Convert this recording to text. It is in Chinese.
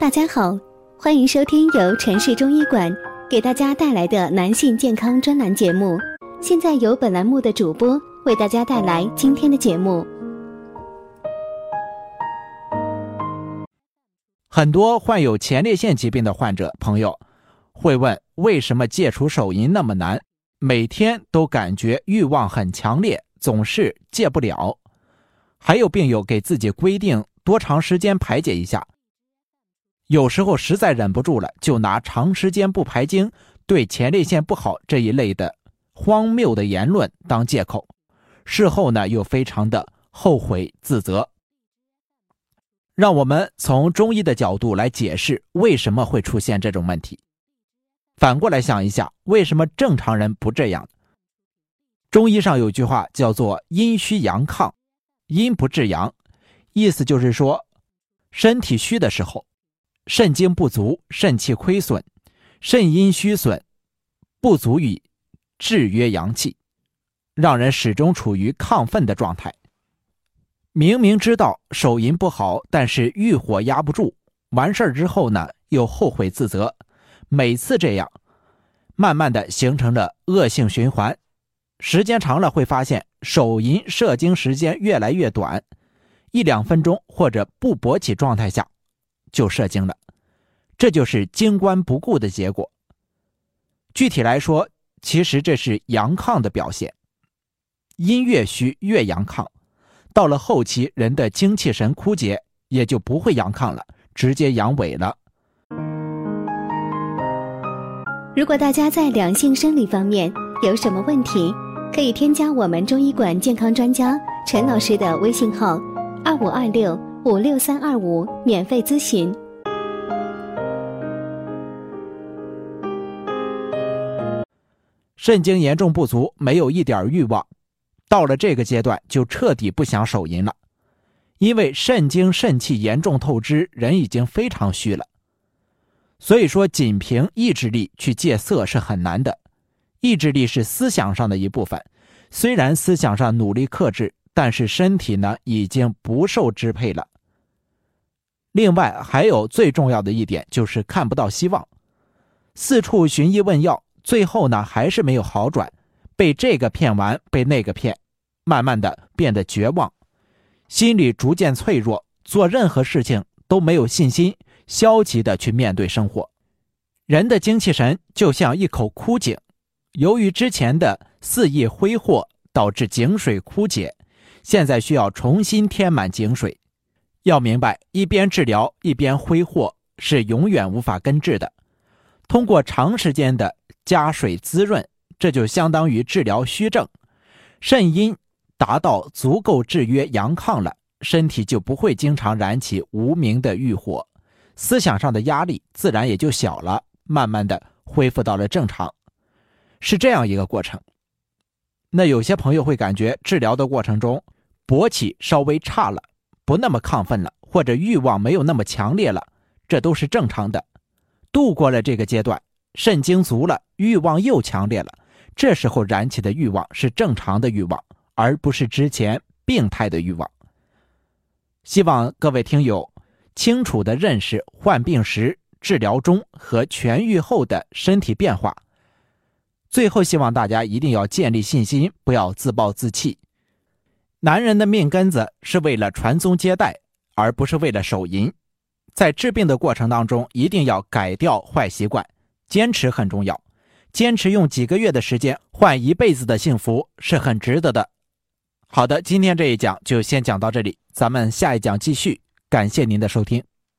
大家好，欢迎收听由城市中医馆给大家带来的男性健康专栏节目。现在由本栏目的主播为大家带来今天的节目。很多患有前列腺疾病的患者朋友会问：为什么戒除手淫那么难？每天都感觉欲望很强烈，总是戒不了。还有病友给自己规定多长时间排解一下。有时候实在忍不住了，就拿长时间不排精对前列腺不好这一类的荒谬的言论当借口，事后呢又非常的后悔自责。让我们从中医的角度来解释为什么会出现这种问题。反过来想一下，为什么正常人不这样？中医上有句话叫做“阴虚阳亢”，阴不治阳，意思就是说，身体虚的时候。肾精不足，肾气亏损，肾阴虚损，不足以制约阳气，让人始终处于亢奋的状态。明明知道手淫不好，但是欲火压不住，完事儿之后呢，又后悔自责，每次这样，慢慢的形成了恶性循环。时间长了，会发现手淫射精时间越来越短，一两分钟或者不勃起状态下。就射精了，这就是精关不顾的结果。具体来说，其实这是阳亢的表现。阴越虚越阳亢，到了后期，人的精气神枯竭，也就不会阳亢了，直接阳痿了。如果大家在两性生理方面有什么问题，可以添加我们中医馆健康专家陈老师的微信号：二五二六。五六三二五，免费咨询。肾精严重不足，没有一点欲望，到了这个阶段就彻底不想手淫了，因为肾精肾气严重透支，人已经非常虚了。所以说，仅凭意志力去戒色是很难的，意志力是思想上的一部分，虽然思想上努力克制。但是身体呢，已经不受支配了。另外还有最重要的一点，就是看不到希望，四处寻医问药，最后呢还是没有好转，被这个骗完，被那个骗，慢慢的变得绝望，心里逐渐脆弱，做任何事情都没有信心，消极的去面对生活。人的精气神就像一口枯井，由于之前的肆意挥霍，导致井水枯竭。现在需要重新填满井水，要明白一边治疗一边挥霍是永远无法根治的。通过长时间的加水滋润，这就相当于治疗虚症，肾阴达到足够制约阳亢了，身体就不会经常燃起无名的欲火，思想上的压力自然也就小了，慢慢的恢复到了正常，是这样一个过程。那有些朋友会感觉治疗的过程中。勃起稍微差了，不那么亢奋了，或者欲望没有那么强烈了，这都是正常的。度过了这个阶段，肾精足了，欲望又强烈了，这时候燃起的欲望是正常的欲望，而不是之前病态的欲望。希望各位听友清楚的认识患病时、治疗中和痊愈后的身体变化。最后，希望大家一定要建立信心，不要自暴自弃。男人的命根子是为了传宗接代，而不是为了手淫。在治病的过程当中，一定要改掉坏习惯，坚持很重要。坚持用几个月的时间换一辈子的幸福是很值得的。好的，今天这一讲就先讲到这里，咱们下一讲继续。感谢您的收听。